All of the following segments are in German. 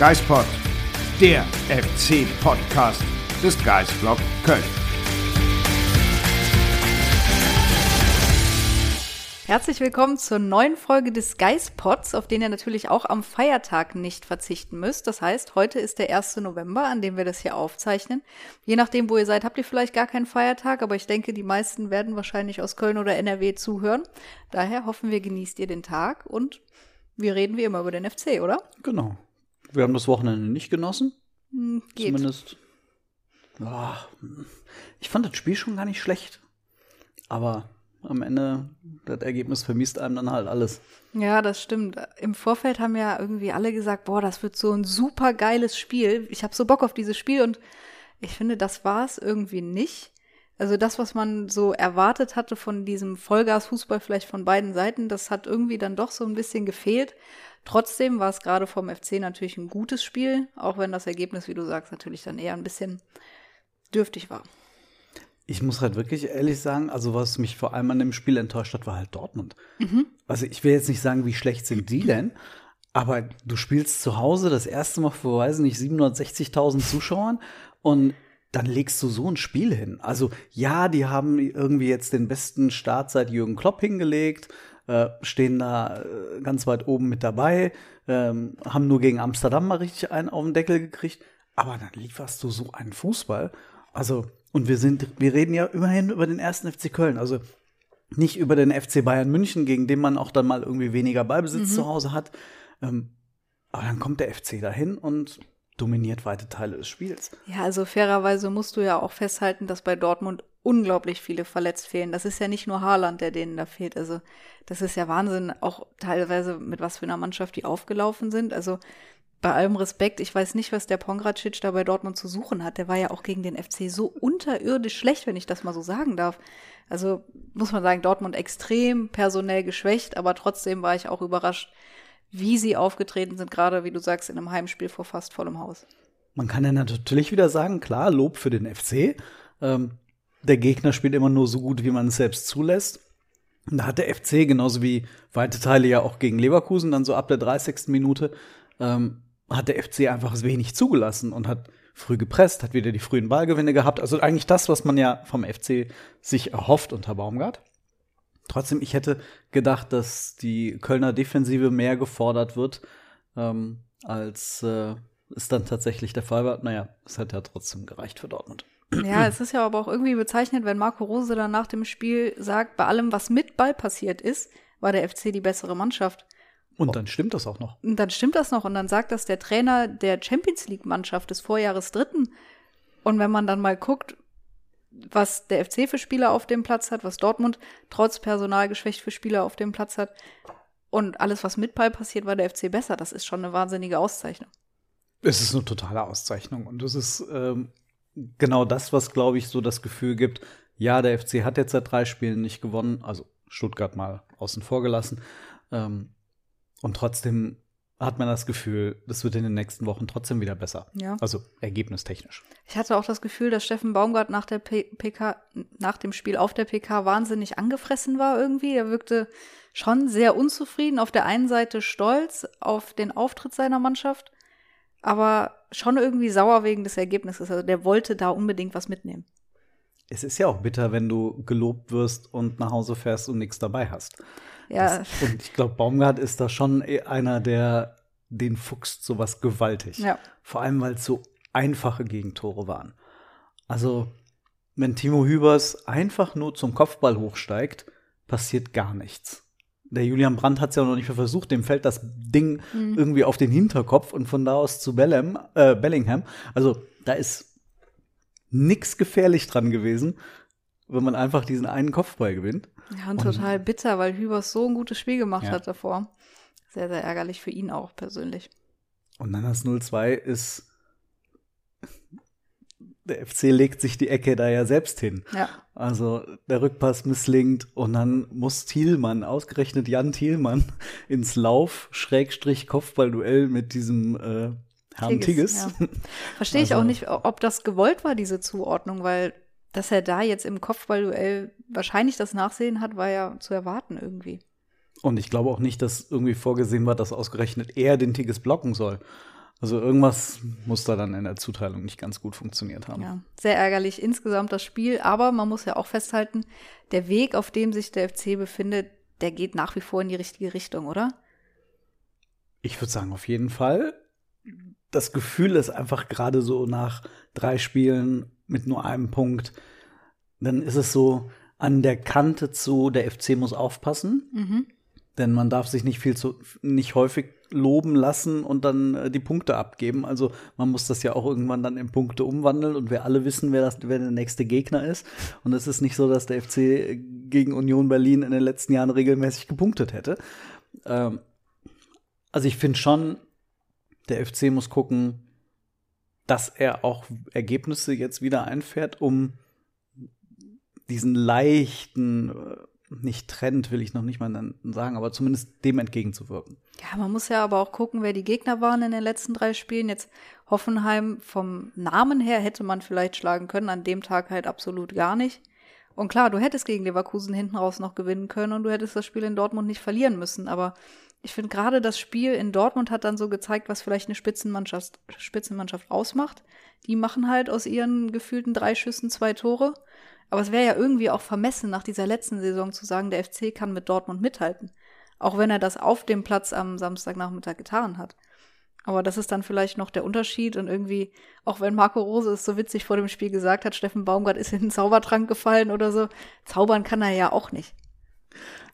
Geispod, der FC-Podcast des Geisblog Köln. Herzlich willkommen zur neuen Folge des Geispods, auf den ihr natürlich auch am Feiertag nicht verzichten müsst. Das heißt, heute ist der 1. November, an dem wir das hier aufzeichnen. Je nachdem, wo ihr seid, habt ihr vielleicht gar keinen Feiertag, aber ich denke, die meisten werden wahrscheinlich aus Köln oder NRW zuhören. Daher hoffen wir, genießt ihr den Tag und wir reden wie immer über den FC, oder? Genau. Wir haben das Wochenende nicht genossen. Hm, geht. Zumindest. Ja, ich fand das Spiel schon gar nicht schlecht. Aber am Ende, das Ergebnis vermisst einem dann halt alles. Ja, das stimmt. Im Vorfeld haben ja irgendwie alle gesagt, boah, das wird so ein super geiles Spiel. Ich habe so Bock auf dieses Spiel und ich finde, das war es irgendwie nicht. Also das, was man so erwartet hatte von diesem Vollgas-Fußball vielleicht von beiden Seiten, das hat irgendwie dann doch so ein bisschen gefehlt. Trotzdem war es gerade vom FC natürlich ein gutes Spiel, auch wenn das Ergebnis, wie du sagst, natürlich dann eher ein bisschen dürftig war. Ich muss halt wirklich ehrlich sagen, also was mich vor allem an dem Spiel enttäuscht hat, war halt Dortmund. Also ich will jetzt nicht sagen, wie schlecht sind die denn, aber du spielst zu Hause das erste Mal vor, weiß nicht, 760.000 Zuschauern und dann legst du so ein Spiel hin. Also ja, die haben irgendwie jetzt den besten Start seit Jürgen Klopp hingelegt, äh, stehen da äh, ganz weit oben mit dabei, ähm, haben nur gegen Amsterdam mal richtig einen auf den Deckel gekriegt, aber dann lieferst du so einen Fußball. Also und wir sind, wir reden ja immerhin über den ersten FC Köln, also nicht über den FC Bayern München, gegen den man auch dann mal irgendwie weniger Ballbesitz zu Hause hat. Ähm, aber dann kommt der FC dahin und dominiert weite Teile des Spiels. Ja, also fairerweise musst du ja auch festhalten, dass bei Dortmund unglaublich viele verletzt fehlen. Das ist ja nicht nur Haaland, der denen da fehlt. Also das ist ja Wahnsinn, auch teilweise mit was für einer Mannschaft die aufgelaufen sind. Also bei allem Respekt, ich weiß nicht, was der Pongracic da bei Dortmund zu suchen hat. Der war ja auch gegen den FC so unterirdisch schlecht, wenn ich das mal so sagen darf. Also muss man sagen, Dortmund extrem personell geschwächt, aber trotzdem war ich auch überrascht, wie sie aufgetreten sind, gerade wie du sagst, in einem Heimspiel vor fast vollem Haus. Man kann ja natürlich wieder sagen, klar, Lob für den FC. Ähm, der Gegner spielt immer nur so gut, wie man es selbst zulässt. Und da hat der FC, genauso wie weite Teile ja auch gegen Leverkusen, dann so ab der 30. Minute, ähm, hat der FC einfach wenig zugelassen und hat früh gepresst, hat wieder die frühen Ballgewinne gehabt. Also eigentlich das, was man ja vom FC sich erhofft unter Baumgart. Trotzdem, ich hätte gedacht, dass die Kölner Defensive mehr gefordert wird, ähm, als äh, es dann tatsächlich der Fall war. Naja, es hat ja trotzdem gereicht für Dortmund. Ja, es ist ja aber auch irgendwie bezeichnet, wenn Marco Rose dann nach dem Spiel sagt, bei allem, was mit Ball passiert ist, war der FC die bessere Mannschaft. Und dann stimmt das auch noch. Und dann stimmt das noch und dann sagt das der Trainer der Champions League Mannschaft des Vorjahres Dritten. Und wenn man dann mal guckt, was der FC für Spieler auf dem Platz hat, was Dortmund trotz Personalgeschwächt für Spieler auf dem Platz hat und alles, was mit Ball passiert, war der FC besser. Das ist schon eine wahnsinnige Auszeichnung. Es ist eine totale Auszeichnung. Und es ist ähm, genau das, was, glaube ich, so das Gefühl gibt, ja, der FC hat jetzt seit drei Spielen nicht gewonnen, also Stuttgart mal außen vor gelassen. Ähm, und trotzdem hat man das Gefühl, das wird in den nächsten Wochen trotzdem wieder besser. Ja. Also ergebnistechnisch. Ich hatte auch das Gefühl, dass Steffen Baumgart nach der P PK, nach dem Spiel auf der PK wahnsinnig angefressen war irgendwie. Er wirkte schon sehr unzufrieden. Auf der einen Seite stolz auf den Auftritt seiner Mannschaft, aber schon irgendwie sauer wegen des Ergebnisses. Also der wollte da unbedingt was mitnehmen. Es ist ja auch bitter, wenn du gelobt wirst und nach Hause fährst und nichts dabei hast. Ja, Das, und ich glaube, Baumgart ist da schon eh einer, der den fuchst sowas gewaltig. Ja. Vor allem, weil es so einfache Gegentore waren. Also, wenn Timo Hübers einfach nur zum Kopfball hochsteigt, passiert gar nichts. Der Julian Brandt hat es ja noch nicht mehr versucht, dem fällt das Ding irgendwie auf den Hinterkopf und von da aus zu Bellingham. Äh, Bellingham. Also, da ist nix gefährlich dran gewesen. wenn man einfach diesen einen Kopfball gewinnt. Ja, und, und total bitter, weil Hübers so ein gutes Spiel gemacht Ja. hat davor. Sehr, sehr ärgerlich für ihn auch persönlich. Und dann das 0-2 ist. Der FC legt sich die Ecke da ja selbst hin. Ja. Also der Rückpass misslingt und dann muss Thielmann, ausgerechnet Jan Thielmann, ins Lauf-Kopfballduell mit diesem äh, Herrn Tigges. ja. Verstehe ich Also- auch nicht, ob das gewollt war, diese Zuordnung, weil dass er da jetzt im Kopfballduell wahrscheinlich das Nachsehen hat, war ja zu erwarten irgendwie. Und ich glaube auch nicht, dass irgendwie vorgesehen war, dass ausgerechnet er den Tigges blocken soll. Also irgendwas muss da dann in der Zuteilung nicht ganz gut funktioniert haben. Ja, sehr ärgerlich insgesamt das Spiel, aber man muss ja auch festhalten, der Weg, auf dem sich der FC befindet, der geht nach wie vor in die richtige Richtung, oder? Ich würde sagen, auf jeden Fall. Das Gefühl ist einfach gerade so nach drei Spielen mit nur einem Punkt, dann ist es so an der Kante zu, der FC muss aufpassen, Mhm. denn man darf sich nicht viel zu, nicht häufig loben lassen und dann äh, die Punkte abgeben. Also man muss das ja auch irgendwann dann in Punkte umwandeln und wir alle wissen, wer, das, wer der nächste Gegner ist. Und es ist nicht so, dass der FC gegen Union Berlin in den letzten Jahren regelmäßig gepunktet hätte. Ähm, also ich finde schon, der FC muss gucken, dass er auch Ergebnisse jetzt wieder einfährt, um diesen leichten, äh, nicht Trend will ich noch nicht mal sagen, aber zumindest dem entgegenzuwirken. Ja, man muss ja aber auch gucken, wer die Gegner waren in den letzten drei Spielen. Jetzt Hoffenheim vom Namen her hätte man vielleicht schlagen können, an dem Tag halt absolut gar nicht. Und klar, du hättest gegen Leverkusen hinten raus noch gewinnen können und du hättest das Spiel in Dortmund nicht verlieren müssen. Aber ich finde gerade das Spiel in Dortmund hat dann so gezeigt, was vielleicht eine Spitzenmannschaft, Spitzenmannschaft ausmacht. Die machen halt aus ihren gefühlten drei Schüssen zwei Tore. Aber es wäre ja irgendwie auch vermessen, nach dieser letzten Saison zu sagen, der FC kann mit Dortmund mithalten. Auch wenn er das auf dem Platz am Samstagnachmittag getan hat. Aber das ist dann vielleicht noch der Unterschied und irgendwie, auch wenn Marco Rose es so witzig vor dem Spiel gesagt hat, Steffen Baumgart ist in den Zaubertrank gefallen oder so, zaubern kann er ja auch nicht.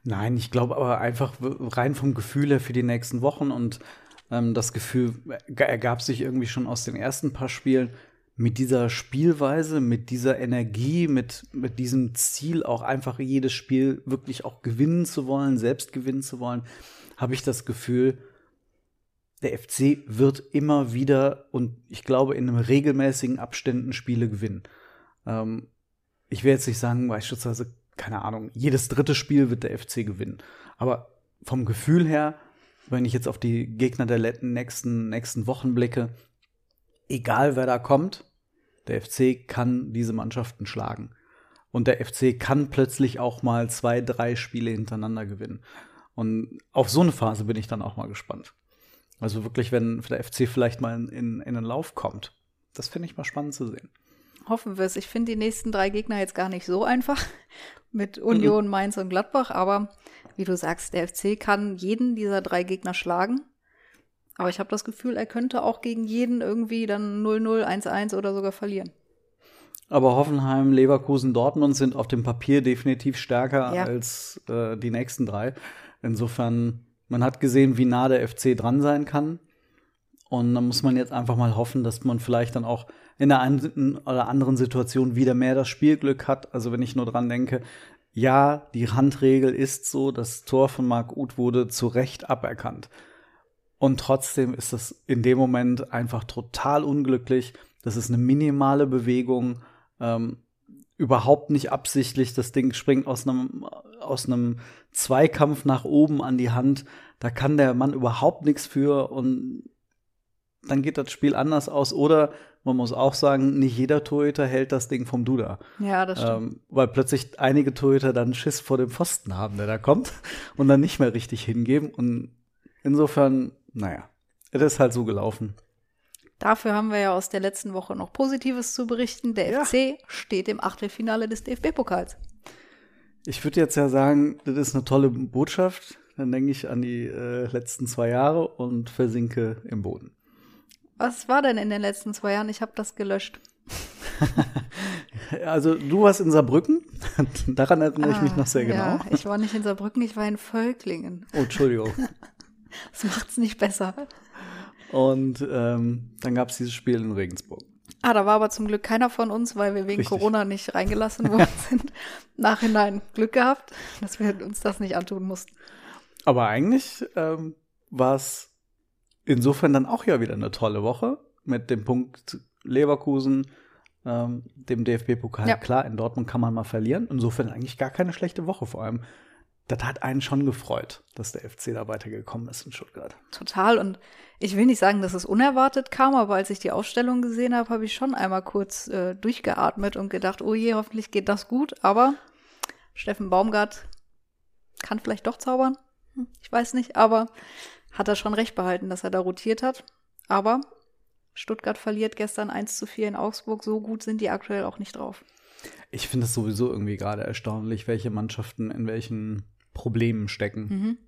Nein, ich glaube aber einfach rein vom Gefühl her für die nächsten Wochen und ähm, das Gefühl ergab sich irgendwie schon aus den ersten paar Spielen mit dieser Spielweise, mit dieser Energie, mit, mit diesem Ziel, auch einfach jedes Spiel wirklich auch gewinnen zu wollen, selbst gewinnen zu wollen, habe ich das Gefühl, der FC wird immer wieder und ich glaube in einem regelmäßigen Abständen Spiele gewinnen. Ähm, ich will jetzt nicht sagen, beispielsweise, keine Ahnung, jedes dritte Spiel wird der FC gewinnen. Aber vom Gefühl her, wenn ich jetzt auf die Gegner der nächsten, nächsten Wochen blicke, egal wer da kommt, der FC kann diese Mannschaften schlagen. Und der FC kann plötzlich auch mal zwei, drei Spiele hintereinander gewinnen. Und auf so eine Phase bin ich dann auch mal gespannt. Also wirklich, wenn der FC vielleicht mal in, in den Lauf kommt. Das finde ich mal spannend zu sehen. Hoffen wir es. Ich finde die nächsten drei Gegner jetzt gar nicht so einfach mit Union, Mainz und Gladbach. Aber wie du sagst, der FC kann jeden dieser drei Gegner schlagen. Aber ich habe das Gefühl, er könnte auch gegen jeden irgendwie dann 0-0, 1-1 oder sogar verlieren. Aber Hoffenheim, Leverkusen, Dortmund sind auf dem Papier definitiv stärker Ja. als äh, die nächsten drei. Insofern, man hat gesehen, wie nah der FC dran sein kann. Und dann muss man jetzt einfach mal hoffen, dass man vielleicht dann auch in der einen oder anderen Situation wieder mehr das Spielglück hat. Also wenn ich nur dran denke, ja, die Handregel ist so, das Tor von Marc Uth wurde zu Recht aberkannt. Und trotzdem ist das in dem Moment einfach total unglücklich. Das ist eine minimale Bewegung, ähm, überhaupt nicht absichtlich. Das Ding springt aus einem, aus einem Zweikampf nach oben an die Hand. Da kann der Mann überhaupt nichts für und dann geht das Spiel anders aus. Oder man muss auch sagen, nicht jeder Torhüter hält das Ding vom Duda. Ja, das stimmt. Ähm, weil plötzlich einige Torhüter dann Schiss vor dem Pfosten haben, der da kommt und dann nicht mehr richtig hingeben. Und insofern, naja, es ist halt so gelaufen. Dafür haben wir ja aus der letzten Woche noch Positives zu berichten. Der Ja. FC steht im Achtelfinale des DFB-Pokals. Ich würde jetzt ja sagen, das ist eine tolle Botschaft. Dann denke ich an die äh, letzten zwei Jahre und versinke im Boden. Was war denn in den letzten zwei Jahren? Ich habe das gelöscht. Also du warst in Saarbrücken, daran erinnere ich mich Ah, noch sehr genau. Ja, ich war nicht in Saarbrücken, ich war in Völklingen. Oh, Entschuldigung. Das macht's nicht besser. Und ähm, dann gab es dieses Spiel in Regensburg. Ah, da war aber zum Glück keiner von uns, weil wir wegen Richtig. Corona nicht reingelassen worden sind. Nachhinein Glück gehabt, dass wir uns das nicht antun mussten. Aber eigentlich ähm, war es insofern dann auch ja wieder eine tolle Woche mit dem Punkt Leverkusen, ähm, dem DFB-Pokal. Ja. Klar, in Dortmund kann man mal verlieren. Insofern eigentlich gar keine schlechte Woche vor allem. Das hat einen schon gefreut, dass der FC da weitergekommen ist in Stuttgart. Total. Und ich will nicht sagen, dass es unerwartet kam, aber als ich die Ausstellung gesehen habe, habe ich schon einmal kurz äh, durchgeatmet und gedacht, oh je, hoffentlich geht das gut. Aber Steffen Baumgart kann vielleicht doch zaubern. Hm, Ich weiß nicht, aber hat er schon recht behalten, dass er da rotiert hat. Aber Stuttgart verliert gestern 1 zu 4 in Augsburg. So gut sind die aktuell auch nicht drauf. Ich finde es sowieso irgendwie gerade erstaunlich, welche Mannschaften in welchen Problemen stecken. Mhm.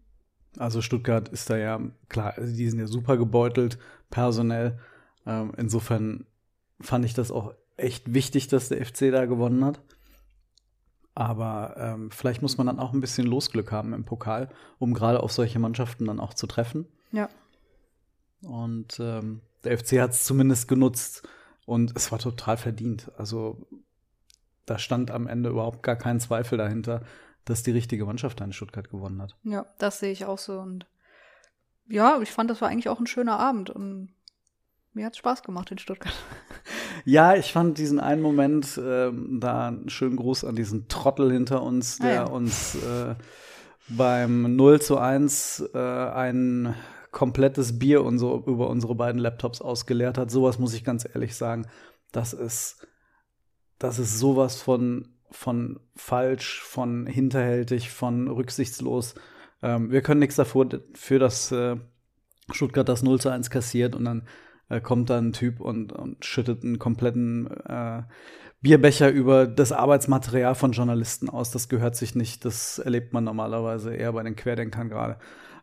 Also Stuttgart ist da ja, klar, also die sind ja super gebeutelt, personell. Ähm, insofern fand ich das auch echt wichtig, dass der FC da gewonnen hat. Aber ähm, vielleicht muss man dann auch ein bisschen Losglück haben im Pokal, um gerade auf solche Mannschaften dann auch zu treffen. Ja. Und ähm, der FC hat es zumindest genutzt und es war total verdient. Also da stand am Ende überhaupt gar kein Zweifel dahinter, dass die richtige Mannschaft da in Stuttgart gewonnen hat. Ja, das sehe ich auch so. Und ja, ich fand, das war eigentlich auch ein schöner Abend und mir hat Spaß gemacht in Stuttgart. Ja, ich fand diesen einen Moment, ähm, da einen schönen Gruß an diesen Trottel hinter uns, Ah, der ja. uns äh, beim 0 zu 1 äh, ein komplettes Bier und so über unsere beiden Laptops ausgeleert hat. Sowas muss ich ganz ehrlich sagen. Das ist, das ist sowas von, von falsch, von hinterhältig, von rücksichtslos. Ähm, wir können nichts dafür, für dass äh, Stuttgart das 0 zu 1 kassiert und dann äh, kommt da ein Typ und, und schüttet einen kompletten äh, Bierbecher über das Arbeitsmaterial von Journalisten aus. Das gehört sich nicht. Das erlebt man normalerweise eher bei den Querdenkern gerade.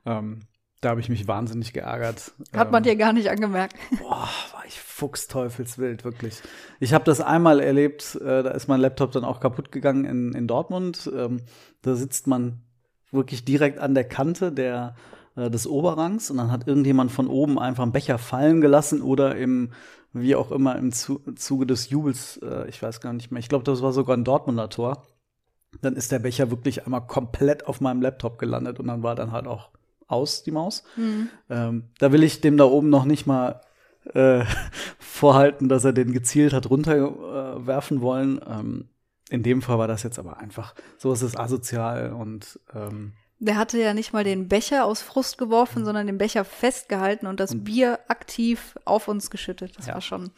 Ähm, da habe ich mich wahnsinnig geärgert. Hat man ähm, dir gar nicht angemerkt. Boah, war ich fuchsteufelswild, wirklich. Ich habe das einmal erlebt, äh, da ist mein Laptop dann auch kaputt gegangen in, in Dortmund. Ähm, da sitzt man wirklich direkt an der Kante der, äh, des Oberrangs und dann hat irgendjemand von oben einfach einen Becher fallen gelassen oder im, wie auch immer, im Zu Zuge des Jubels, äh, ich weiß gar nicht mehr, ich glaube, das war sogar ein Dortmunder Tor. Dann ist der Becher wirklich einmal komplett auf meinem Laptop gelandet und dann war dann halt auch aus, die Maus. Ähm, da will ich dem da oben noch nicht mal äh, vorhalten, dass er den gezielt hat runterwerfen äh, wollen. Ähm, in dem Fall war das jetzt aber einfach, so ist es asozial und ähm, Der hatte ja nicht mal den Becher aus Frust geworfen, sondern den Becher festgehalten und das Bier aktiv auf uns geschüttet. Das Ja. war schon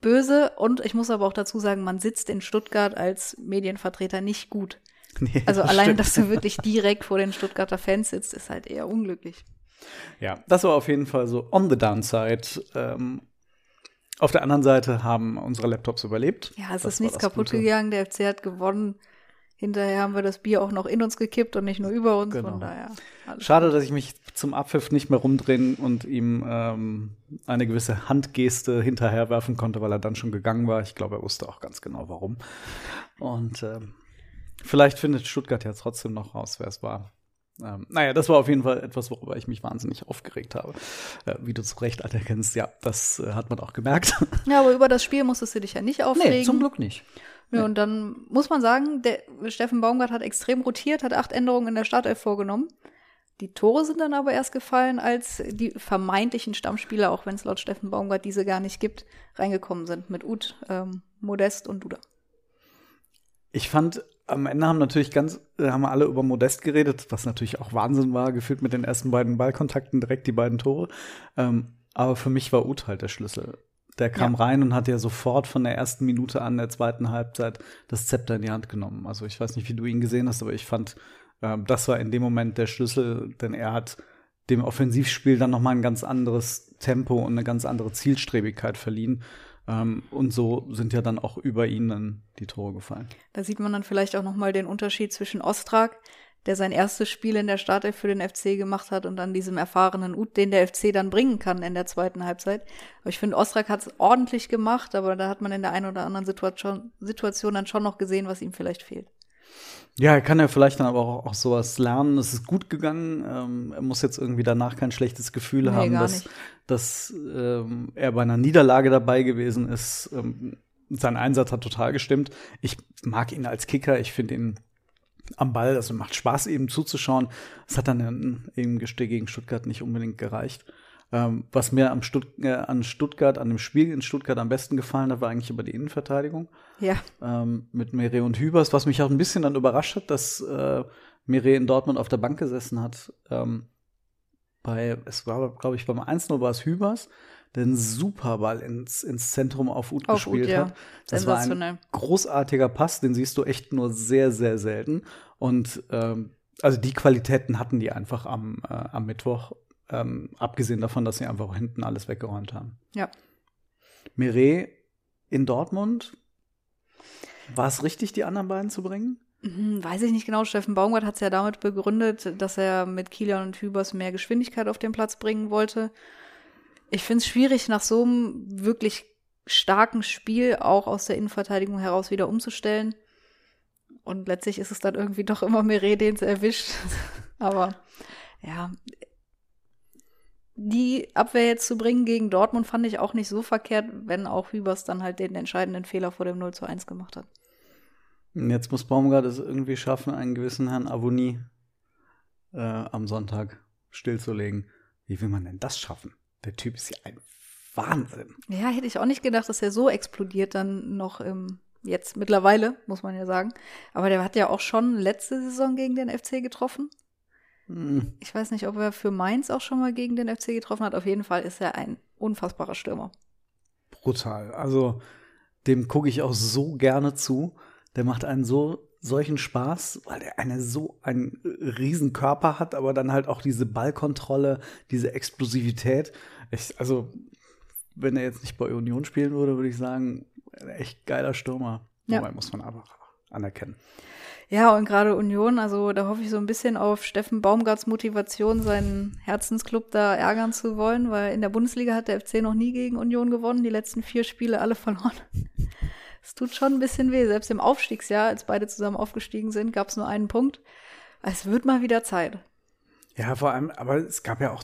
böse. Und ich muss aber auch dazu sagen, man sitzt in Stuttgart als Medienvertreter nicht gut. nee, Also das allein, stimmt. dass du wirklich direkt vor den Stuttgarter Fans sitzt, ist halt eher unglücklich. Ja, das war auf jeden Fall so on the downside. Ähm, auf der anderen Seite haben unsere Laptops überlebt. Ja, es Das ist nichts kaputt Gute. gegangen. Der FC hat gewonnen. Hinterher haben wir das Bier auch noch in uns gekippt und nicht nur über uns. Genau. Von daher. Schade, dass ich mich zum Abpfiff nicht mehr rumdrehen und ihm ähm, eine gewisse Handgeste hinterherwerfen konnte, weil er dann schon gegangen war. Ich glaube, er wusste auch ganz genau, warum. Und ähm, vielleicht findet Stuttgart ja trotzdem noch raus, wer es war. Ähm, naja, das war auf jeden Fall etwas, worüber ich mich wahnsinnig aufgeregt habe. Äh, wie du zu Recht anerkennst, ja, das äh, hat man auch gemerkt. Ja, aber über das Spiel musstest du dich ja nicht aufregen. Glück nicht. Ja, und dann muss man sagen, der Steffen Baumgart hat extrem rotiert, hat acht Änderungen in der Startelf vorgenommen. Die Tore sind dann aber erst gefallen, als die vermeintlichen Stammspieler, auch wenn es laut Steffen Baumgart diese gar nicht gibt, reingekommen sind mit Uth, ähm, Modest und Duda. Ich fand, am Ende haben natürlich ganz, äh, haben alle über Modest geredet, was natürlich auch Wahnsinn war, gefühlt mit den ersten beiden Ballkontakten direkt die beiden Tore. Ähm, aber für mich war Uth halt der Schlüssel. Der kam Ja. rein und hat ja sofort von der ersten Minute an der zweiten Halbzeit das Zepter in die Hand genommen. Also ich weiß nicht, wie du ihn gesehen hast, aber ich fand, ähm, das war in dem Moment der Schlüssel, denn er hat dem Offensivspiel dann noch mal ein ganz anderes Tempo und eine ganz andere Zielstrebigkeit verliehen. Ähm, und so sind ja dann auch über ihn dann die Tore gefallen. Da sieht man dann vielleicht auch nochmal den Unterschied zwischen Ostrak, der sein erstes Spiel in der Startelf für den FC gemacht hat und dann diesem erfahrenen Uth, den der FC dann bringen kann in der zweiten Halbzeit. Aber ich finde, Ostrak hat es ordentlich gemacht, aber da hat man in der einen oder anderen Situation, Situation dann schon noch gesehen, was ihm vielleicht fehlt. Ja, er kann ja vielleicht dann aber auch, auch sowas lernen. Es ist gut gegangen. Ähm, er muss jetzt irgendwie danach kein schlechtes Gefühl Nee, haben, dass, nicht. dass ähm, er bei einer Niederlage dabei gewesen ist. Ähm, sein Einsatz hat total gestimmt. Ich mag ihn als Kicker. Ich finde ihn am Ball, also macht Spaß eben zuzuschauen. Es hat dann im Gesteh gegen Stuttgart nicht unbedingt gereicht. Ähm, was mir am Stutt äh, an Stuttgart, an dem Spiel in Stuttgart am besten gefallen hat, war eigentlich über die Innenverteidigung Ja, ähm, mit Mire und Hübers, was mich auch ein bisschen dann überrascht hat, dass äh, Mire in Dortmund auf der Bank gesessen hat. Ähm, bei, es war, glaube ich, beim 1-0 war es Hübers, der einen super Ball ins, ins Zentrum auf Ut Auf Ut, gespielt ja. hat. Das war ein großartiger Pass, den siehst du echt nur sehr, sehr selten. Und ähm, also die Qualitäten hatten die einfach am, äh, am Mittwoch, ähm, abgesehen davon, dass sie einfach hinten alles weggeräumt haben. ja. Mire in Dortmund, war es richtig, die anderen beiden zu bringen? Hm, Weiß ich nicht genau. Steffen Baumgart hat es ja damit begründet, dass er mit Kilian und Hübers mehr Geschwindigkeit auf den Platz bringen wollte. Ich finde es schwierig, nach so einem wirklich starken Spiel auch aus der Innenverteidigung heraus wieder umzustellen. Und letztlich ist es dann irgendwie doch immer Meret, den erwischt. Aber ja, die Abwehr jetzt zu bringen gegen Dortmund fand ich auch nicht so verkehrt, wenn auch Hübers dann halt den entscheidenden Fehler vor dem 0 zu 1 gemacht hat. Jetzt muss Baumgart es irgendwie schaffen, einen gewissen Herrn Avoni äh, am Sonntag stillzulegen. Wie will man denn das schaffen? Der Typ ist ja ein Wahnsinn. Ja, hätte ich auch nicht gedacht, dass er so explodiert dann noch im, jetzt mittlerweile, muss man ja sagen. Aber der hat ja auch schon letzte Saison gegen den FC getroffen. Hm. Ich weiß nicht, ob er für Mainz auch schon mal gegen den FC getroffen hat. Auf jeden Fall ist er ein unfassbarer Stürmer. Brutal. Also, dem gucke ich auch so gerne zu. Der macht einen so solchen Spaß, weil er eine so einen riesen Körper hat, aber dann halt auch diese Ballkontrolle, diese Explosivität. Ich, also, wenn er jetzt nicht bei Union spielen würde, würde ich sagen, ein echt geiler Stürmer. Ja. Wobei muss man einfach anerkennen. Ja, und gerade Union, also da hoffe ich so ein bisschen auf Steffen Baumgarts Motivation, seinen Herzensclub da ärgern zu wollen, weil in der Bundesliga hat der FC noch nie gegen Union gewonnen, die letzten vier Spiele alle verloren. Es tut schon ein bisschen weh. Selbst im Aufstiegsjahr, als beide zusammen aufgestiegen sind, gab es nur einen Punkt. Es wird mal wieder Zeit. Ja, vor allem, aber es gab ja auch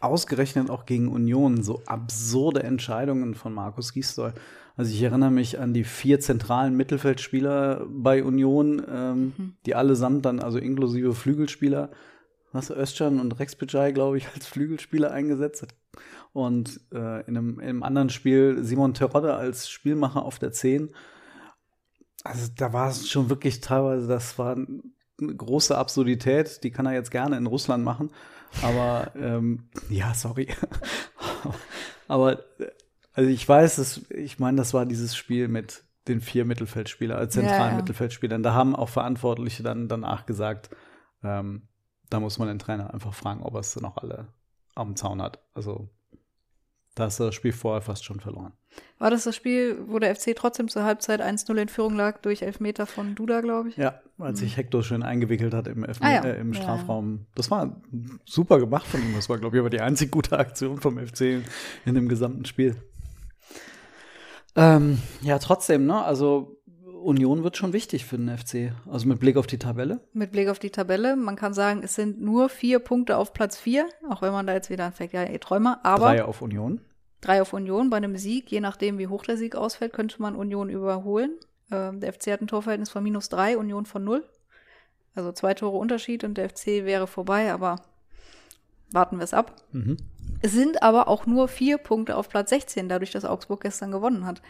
ausgerechnet auch gegen Union so absurde Entscheidungen von Markus Gisdol. Also ich erinnere mich an die vier zentralen Mittelfeldspieler bei Union, ähm, die allesamt dann, also inklusive Flügelspieler, was Özcan und Rex Bejai, glaube ich, als Flügelspieler eingesetzt hat. Und äh, in, einem, in einem anderen Spiel Simon Terodde als Spielmacher auf der 10. Also da war es schon wirklich teilweise, das war eine große Absurdität, die kann er jetzt gerne in Russland machen. Aber ähm, ja, sorry. Aber äh, also ich weiß, dass, ich meine, das war dieses Spiel mit den vier Mittelfeldspielern, äh, zentralen Ja, ja. Mittelfeldspielern. Da haben auch Verantwortliche dann danach gesagt, ähm, da muss man den Trainer einfach fragen, ob er es noch alle am Zaun hat. Also da hast du das Spiel vorher fast schon verloren. War das das Spiel, wo der FC trotzdem zur Halbzeit 1-0 in Führung lag durch Elfmeter von Duda, glaube ich? Ja, als sich Hector schön eingewickelt hat im, Elfme Ah, ja. äh, im Ja, ja. Strafraum. Das war super gemacht von ihm. Das war, glaube ich, aber die einzig gute Aktion vom FC in dem gesamten Spiel. Ähm, ja, trotzdem, ne? Also Union wird schon wichtig für den FC. Also mit Blick auf die Tabelle. Mit Blick auf die Tabelle. Man kann sagen, es sind nur vier Punkte auf Platz vier, auch wenn man da jetzt wieder anfängt, ja, ihr Träumer. Aber Drei auf Union. drei auf Union. Bei einem Sieg, je nachdem, wie hoch der Sieg ausfällt, könnte man Union überholen. Ähm, der FC hat ein Torverhältnis von minus drei, Union von null. Also zwei Tore Unterschied und der FC wäre vorbei, aber warten wir es ab. Mhm. Es sind aber auch nur vier Punkte auf Platz 16, dadurch, dass Augsburg gestern gewonnen hat.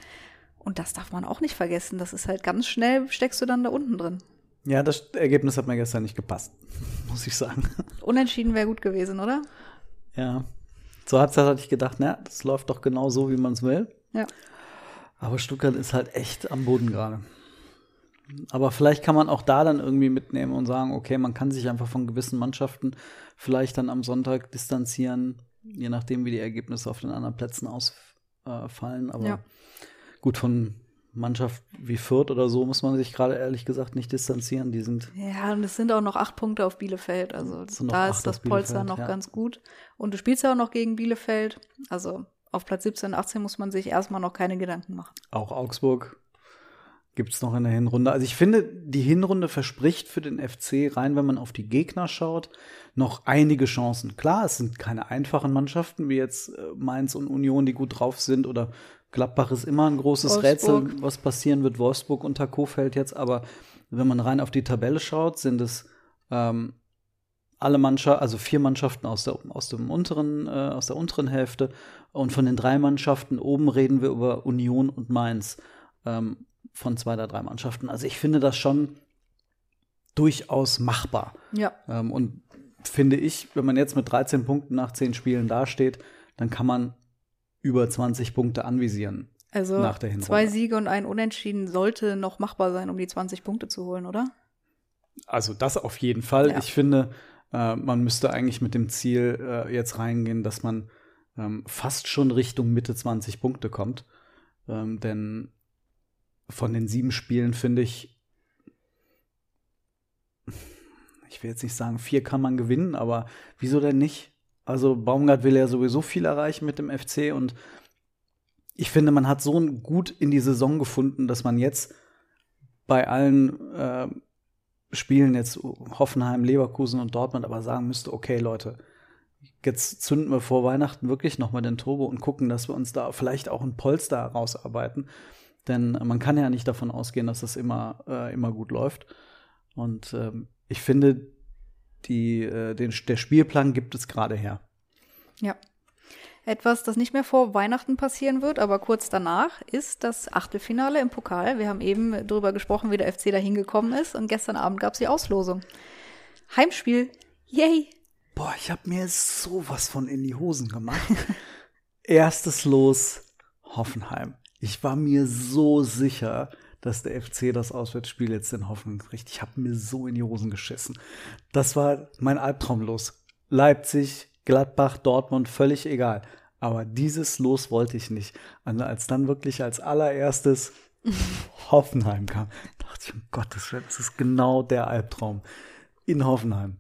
Und das darf man auch nicht vergessen. Das ist halt ganz schnell, steckst du dann da unten drin. Ja, das Ergebnis hat mir gestern nicht gepasst, muss ich sagen. Unentschieden wäre gut gewesen, oder? Ja. Zur Halbzeit hatte ich gedacht, na, das läuft doch genau so, wie man es will. Ja. Aber Stuttgart ist halt echt am Boden gerade. Aber vielleicht kann man auch da dann irgendwie mitnehmen und sagen, okay, man kann sich einfach von gewissen Mannschaften vielleicht dann am Sonntag distanzieren, je nachdem, wie die Ergebnisse auf den anderen Plätzen ausfallen. Aber Ja. Gut, von Mannschaft wie Fürth oder so muss man sich gerade ehrlich gesagt nicht distanzieren. Die sind Ja, und es sind auch noch acht Punkte auf Bielefeld. Also da ist das Polster noch ja. ganz gut. Und du spielst ja auch noch gegen Bielefeld. Also auf Platz 17, 18 muss man sich erstmal noch keine Gedanken machen. auch Augsburg gibt es noch in der Hinrunde. Also ich finde, die Hinrunde verspricht für den FC rein, wenn man auf die Gegner schaut, noch einige Chancen. Klar, es sind keine einfachen Mannschaften wie jetzt äh, Mainz und Union, die gut drauf sind oder Gladbach ist immer ein großes Wolfsburg. Rätsel, was passieren wird. Wolfsburg unter Kofeld jetzt, aber wenn man rein auf die Tabelle schaut, sind es ähm, alle Mannschaften, also vier Mannschaften aus der, aus dem unteren, äh, aus der unteren Hälfte. Und von den drei Mannschaften oben reden wir über Union und Mainz. Ähm, von zwei oder drei Mannschaften. Also ich finde das schon durchaus machbar. Ja. Ähm, und finde ich, wenn man jetzt mit 13 Punkten nach 10 Spielen dasteht, dann kann man über 20 Punkte anvisieren. Also nach der zwei Siege und ein Unentschieden sollte noch machbar sein, um die 20 Punkte zu holen, oder? Also das auf jeden Fall. Ja. Ich finde, äh, man müsste eigentlich mit dem Ziel äh, jetzt reingehen, dass man ähm, fast schon Richtung Mitte 20 Punkte kommt. Ähm, denn von den sieben Spielen finde ich, ich will jetzt nicht sagen, vier kann man gewinnen, aber wieso denn nicht? Also Baumgart will ja sowieso viel erreichen mit dem FC und ich finde, man hat so gut in die Saison gefunden, dass man jetzt bei allen äh, Spielen jetzt Hoffenheim, Leverkusen und Dortmund aber sagen müsste, okay Leute, jetzt zünden wir vor Weihnachten wirklich nochmal den Turbo und gucken, dass wir uns da vielleicht auch ein Polster rausarbeiten. Denn man kann ja nicht davon ausgehen, dass das immer, äh, immer gut läuft. Und ähm, ich finde, die, äh, den, der Spielplan gibt es gerade her. Ja. Etwas, das nicht mehr vor Weihnachten passieren wird, aber kurz danach, ist das Achtelfinale im Pokal. Wir haben eben darüber gesprochen, wie der FC da hingekommen ist. Und gestern Abend gab es die Auslosung. Heimspiel. Yay! Boah, ich habe mir sowas von in die Hosen gemacht. Erstes Los Hoffenheim. Ich war mir so sicher, dass der FC das Auswärtsspiel jetzt in Hoffenheim kriegt. Ich habe mir so in die Hosen geschissen. Das war mein Albtraum los. Leipzig, Gladbach, Dortmund, völlig egal. Aber dieses Los wollte ich nicht. Und als dann wirklich als allererstes Hoffenheim kam, dachte ich, um Gottes Willen, das ist genau der Albtraum. In Hoffenheim.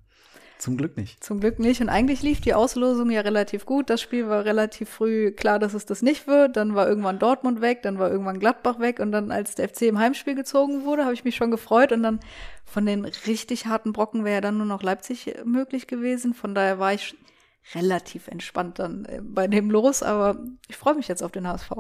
Zum Glück nicht. Zum Glück nicht. Und eigentlich lief die Auslosung ja relativ gut. Das Spiel war relativ früh klar, dass es das nicht wird. Dann war irgendwann Dortmund weg, dann war irgendwann Gladbach weg. Und dann, als der FC im Heimspiel gezogen wurde, habe ich mich schon gefreut. Und dann von den richtig harten Brocken wäre ja dann nur noch Leipzig möglich gewesen. Von daher war ich relativ entspannt dann äh, bei dem los. Aber ich freue mich jetzt auf den HSV.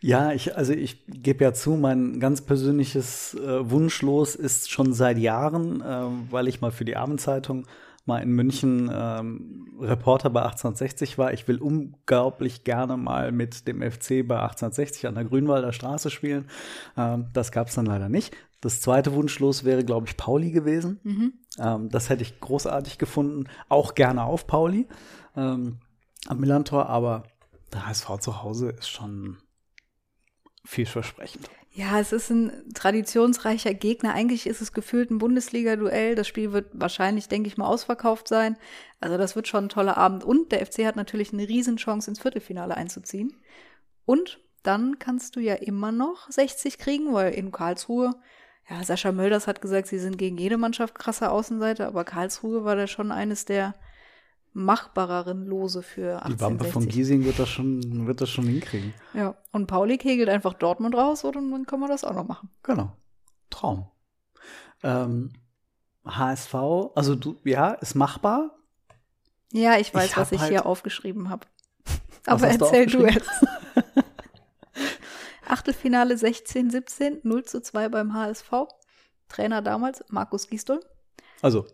Ja, ich, also ich gebe ja zu, mein ganz persönliches äh, Wunschlos ist schon seit Jahren, äh, weil ich mal für die Abendzeitung mal in München ähm, Reporter bei 1860 war. Ich will unglaublich gerne mal mit dem FC bei 1860 an der Grünwalder Straße spielen. Ähm, das gab es dann leider nicht. Das zweite Wunschlos wäre, glaube ich, Pauli gewesen. Mhm. Ähm, das hätte ich großartig gefunden. Auch gerne auf Pauli ähm, am Millantor, aber der HSV zu Hause ist schon vielversprechend. Ja, es ist ein traditionsreicher Gegner. Eigentlich ist es gefühlt ein Bundesliga-Duell. Das Spiel wird wahrscheinlich, denke ich mal, ausverkauft sein. Also das wird schon ein toller Abend. Und der FC hat natürlich eine Riesenchance, ins Viertelfinale einzuziehen. Und dann kannst du ja immer noch 60 kriegen, weil in Karlsruhe, ja, Sascha Mölders hat gesagt, sie sind gegen jede Mannschaft krasser Außenseiter, aber Karlsruhe war da schon eines der machbareren Lose für 1860. Die Wampe von Giesing wird das schon, wird das schon hinkriegen. Ja, und Pauli kegelt einfach Dortmund raus und dann kann man das auch noch machen. Genau. Traum. Ähm, HSV, also du, ja, ist machbar. Ja, ich weiß, ich was ich halt hier aufgeschrieben habe. Aber erzähl du jetzt. Achtelfinale 16, 17, 0 zu 2 beim HSV. Trainer damals, Markus Gisdol. Also,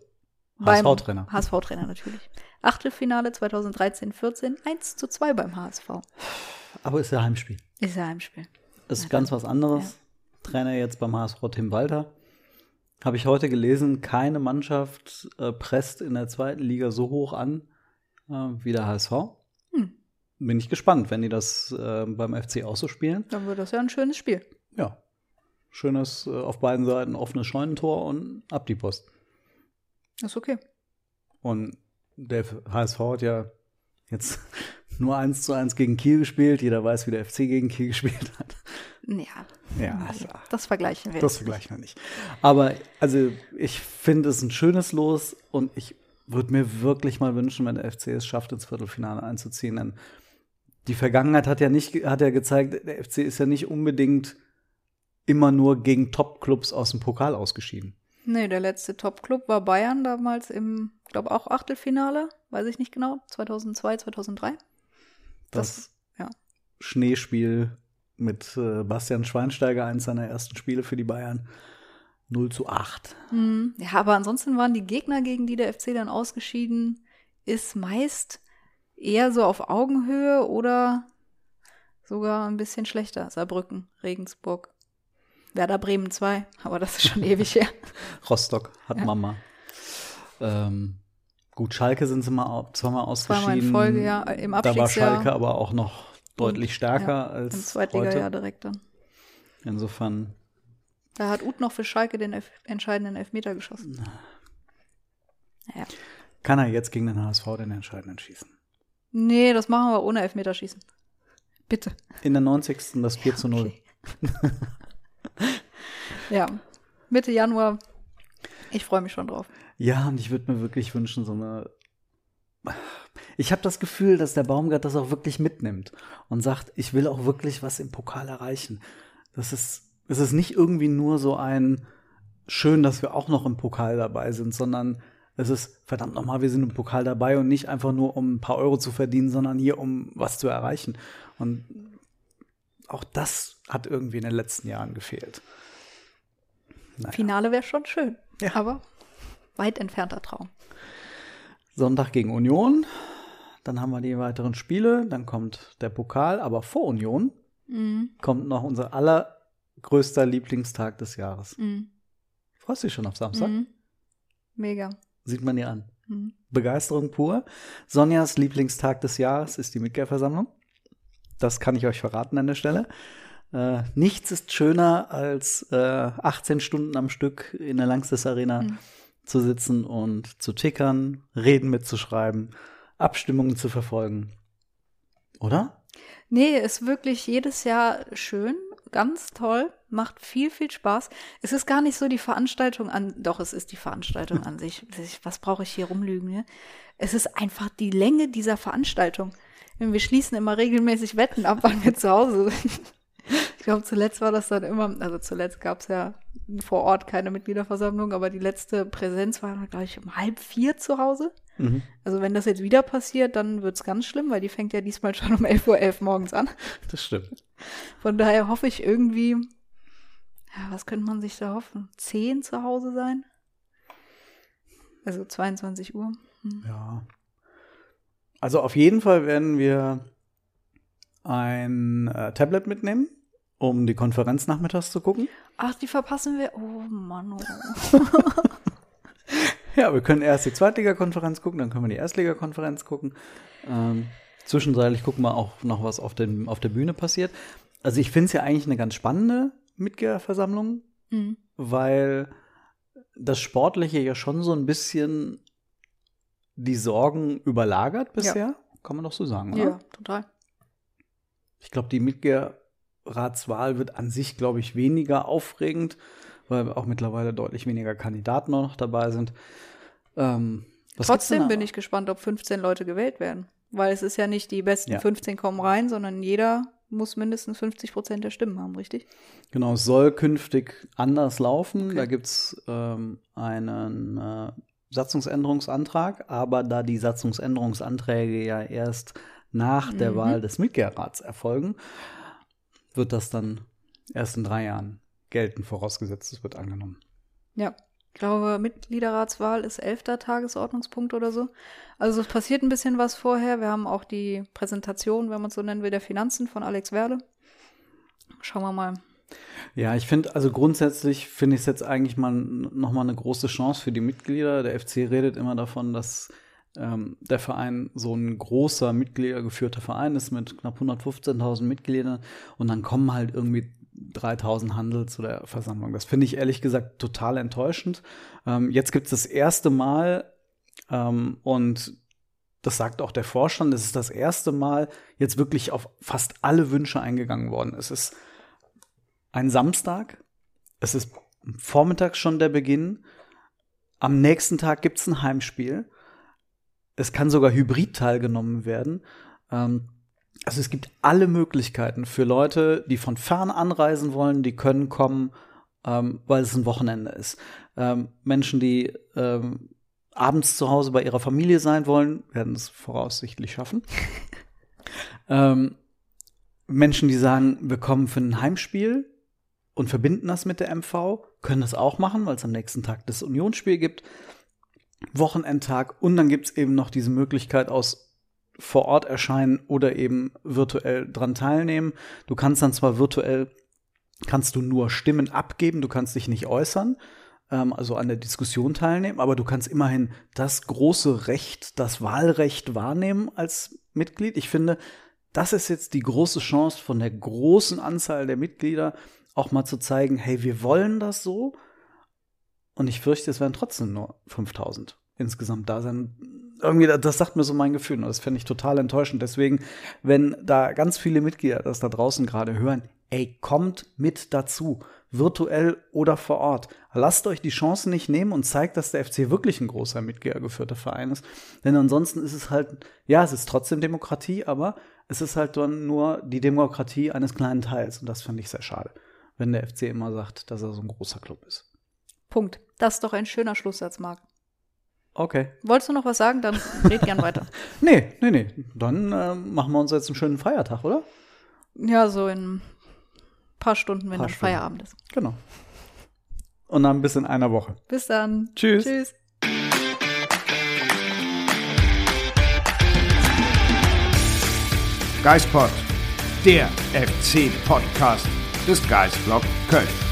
HSV-Trainer. HSV-Trainer natürlich. Achtelfinale 2013-14, 1 zu 2 beim HSV. Aber ist ja Heimspiel. Ist ja Heimspiel. Ist ja, ganz was anderes. Ja. Trainer jetzt beim HSV Tim Walter. Habe ich heute gelesen, keine Mannschaft äh, presst in der zweiten Liga so hoch an äh, wie der HSV. Hm. Bin ich gespannt, wenn die das äh, beim FC auch so spielen. Dann wird das ja ein schönes Spiel. Ja. Schönes äh, auf beiden Seiten offenes Scheunentor und ab die Post. Ist okay. Und der HSV hat ja jetzt nur eins zu eins gegen Kiel gespielt. Jeder weiß, wie der FC gegen Kiel gespielt hat. Ja. Ja, also, das vergleichen wir. Das vergleichen wir nicht. Aber also ich finde es ein schönes Los und ich würde mir wirklich mal wünschen, wenn der FC es schafft, ins Viertelfinale einzuziehen. Denn die Vergangenheit hat ja nicht, hat ja gezeigt, der FC ist ja nicht unbedingt immer nur gegen Top-Clubs aus dem Pokal ausgeschieden. Nee, der letzte Top-Club war Bayern damals im, glaube auch Achtelfinale, weiß ich nicht genau, 2002, 2003. Das, Das, ja. Schneespiel mit äh, Bastian Schweinsteiger, eins seiner ersten Spiele für die Bayern. 0 zu 8. Hm, Ja, aber ansonsten waren die Gegner, gegen die der FC dann ausgeschieden ist, meist eher so auf Augenhöhe oder sogar ein bisschen schlechter. Saarbrücken, Regensburg, Werder Bremen 2, aber das ist schon ewig her. Rostock hat Ja. Mama. Ähm, gut, Schalke sind sie mal zweimal ausgeschieden. Zweimal in Folge, ja, im Da war. Schalke aber auch noch deutlich stärker Ja, als Im Zweitliga-Jahr direkt dann. Insofern, Da hat Uth noch für Schalke den elf entscheidenden Elfmeter geschossen. Ja. kann er jetzt gegen den HSV den entscheidenden schießen. Nee, das machen wir ohne Elfmeterschießen. Bitte. In der 90. das 4 zu 0. Ja, Mitte Januar. Ich freue mich schon drauf. Ja, und ich würde mir wirklich wünschen, so eine. Ich habe das Gefühl, dass der Baumgart das auch wirklich mitnimmt und sagt, ich will auch wirklich was im Pokal erreichen. Das ist, es ist nicht irgendwie nur so ein schön, dass wir auch noch im Pokal dabei sind, sondern es ist verdammt nochmal, wir sind im Pokal dabei und nicht einfach nur, um ein paar Euro zu verdienen, sondern hier, um was zu erreichen. Und auch das hat irgendwie in den letzten Jahren gefehlt. Naja. Finale wäre schon schön. Ja. Aber weit entfernter Traum. Sonntag gegen Union. Dann haben wir die weiteren Spiele. Dann kommt der Pokal. Aber vor Union Mhm. kommt noch unser allergrößter Lieblingstag des Jahres. Mhm. Freust du dich schon auf Samstag? Mhm. Mega. Sieht man dir an. Mhm. Begeisterung pur. Sonjas Lieblingstag des Jahres ist die Mitgliederversammlung. Das kann ich euch verraten an der Stelle. Äh, nichts ist schöner, als äh, 18 Stunden am Stück in der Langstes Arena Mhm. zu sitzen und zu tickern, Reden mitzuschreiben, Abstimmungen zu verfolgen. Oder? Nee, ist wirklich jedes Jahr schön, ganz toll, macht viel, viel Spaß. Es ist gar nicht so die Veranstaltung an, doch, es ist die Veranstaltung an sich. Ich- Was brauche ich hier rumlügen? Ne? Es ist einfach die Länge dieser Veranstaltung. Wir schließen immer regelmäßig Wetten ab, wann wir zu Hause sind. Ich glaube, zuletzt war das dann immer, also zuletzt gab es ja vor Ort keine Mitgliederversammlung, aber die letzte Präsenz war, glaube ich, um halb vier zu Hause. Mhm. Also wenn das jetzt wieder passiert, dann wird's ganz schlimm, weil die fängt ja diesmal schon um 11.11 Uhr morgens an. Das stimmt. Von daher hoffe ich irgendwie, ja, was könnte man sich da hoffen? 10 zu Hause sein? Also 22 Uhr. Ja. Also auf jeden Fall werden wir ein äh, Tablet mitnehmen, um die Konferenz nachmittags zu gucken. Ach, die verpassen wir. Oh Mann. Oh. Ja, wir können erst die Zweitliga-Konferenz gucken, dann können wir die Erstliga-Konferenz gucken. Ähm, zwischenzeitlich gucken wir auch noch, was auf, dem, auf der Bühne passiert. Also ich finde es ja eigentlich eine ganz spannende Mitgliederversammlung, Mhm. weil das Sportliche ja schon so ein bisschen die Sorgen überlagert bisher. Kann man doch so sagen, oder? Ja, total. Ich glaube, die Mitgliederratswahl wird an sich, glaube ich, weniger aufregend, weil auch mittlerweile deutlich weniger Kandidaten noch dabei sind. Ähm, Trotzdem bin ich gespannt, ob 15 Leute gewählt werden. Weil es ist ja nicht die besten Ja. 15 kommen rein, sondern jeder muss mindestens 50 Prozent der Stimmen haben, richtig? Genau, es soll künftig anders laufen. Okay. Da gibt es ähm, einen äh, Satzungsänderungsantrag, aber da die Satzungsänderungsanträge ja erst nach der Mhm. Wahl des Mitgliederrats erfolgen, wird das dann erst in drei Jahren gelten, vorausgesetzt es wird angenommen. Ja. Ich glaube, Mitgliederratswahl ist elfter Tagesordnungspunkt oder so. Also es passiert ein bisschen was vorher. Wir haben auch die Präsentation, wenn man es so nennen will, der Finanzen von Alex Werde. Schauen wir mal. Ja, ich finde, also grundsätzlich finde ich es jetzt eigentlich mal nochmal eine große Chance für die Mitglieder. Der FC redet immer davon, dass ähm, der Verein so ein großer Mitgliedergeführter Verein ist mit knapp 115.000 Mitgliedern und dann kommen halt irgendwie 3000 Handel zu der Versammlung. Das finde ich ehrlich gesagt total enttäuschend. Ähm, jetzt gibt es das erste Mal ähm, und das sagt auch der Vorstand, es ist das erste Mal jetzt wirklich auf fast alle Wünsche eingegangen worden. Es ist ein Samstag, es ist vormittags schon der Beginn, am nächsten Tag gibt es ein Heimspiel, es kann sogar hybrid teilgenommen werden. Ähm, also es gibt alle Möglichkeiten für Leute, die von fern anreisen wollen, die können kommen, ähm, weil es ein Wochenende ist. Ähm, Menschen, die ähm, abends zu Hause bei ihrer Familie sein wollen, werden es voraussichtlich schaffen. ähm, Menschen, die sagen, wir kommen für ein Heimspiel und verbinden das mit der MV, können das auch machen, weil es am nächsten Tag das Unionsspiel gibt. Wochenendtag und dann gibt es eben noch diese Möglichkeit aus vor Ort erscheinen oder eben virtuell dran teilnehmen. Du kannst dann zwar virtuell, kannst du nur Stimmen abgeben, du kannst dich nicht äußern, ähm, also an der Diskussion teilnehmen, aber du kannst immerhin das große Recht, das Wahlrecht wahrnehmen als Mitglied. Ich finde, das ist jetzt die große Chance von der großen Anzahl der Mitglieder, auch mal zu zeigen, hey, wir wollen das so. Und ich fürchte, es werden trotzdem nur 5000 insgesamt da sein. Irgendwie, das sagt mir so mein Gefühl. Und das fände ich total enttäuschend. Deswegen, wenn da ganz viele Mitglieder das da draußen gerade hören, ey, kommt mit dazu. Virtuell oder vor Ort. Lasst euch die Chancen nicht nehmen und zeigt, dass der FC wirklich ein großer mitgliedergeführter Verein ist. Denn ansonsten ist es halt, ja, es ist trotzdem Demokratie, aber es ist halt dann nur die Demokratie eines kleinen Teils. Und das finde ich sehr schade, wenn der FC immer sagt, dass er so ein großer Club ist. Punkt. Das ist doch ein schöner Schlusssatz, Marc. Okay. Wolltest du noch was sagen? Dann red gern weiter. nee, nee, nee. Dann äh, machen wir uns jetzt einen schönen Feiertag, oder? Ja, so in ein paar Stunden, wenn Paar dann Stunden. Feierabend ist. Genau. Und dann bis in einer Woche. Bis dann. Tschüss. Tschüss. Geispod, der FC-Podcast des Geistblog Köln.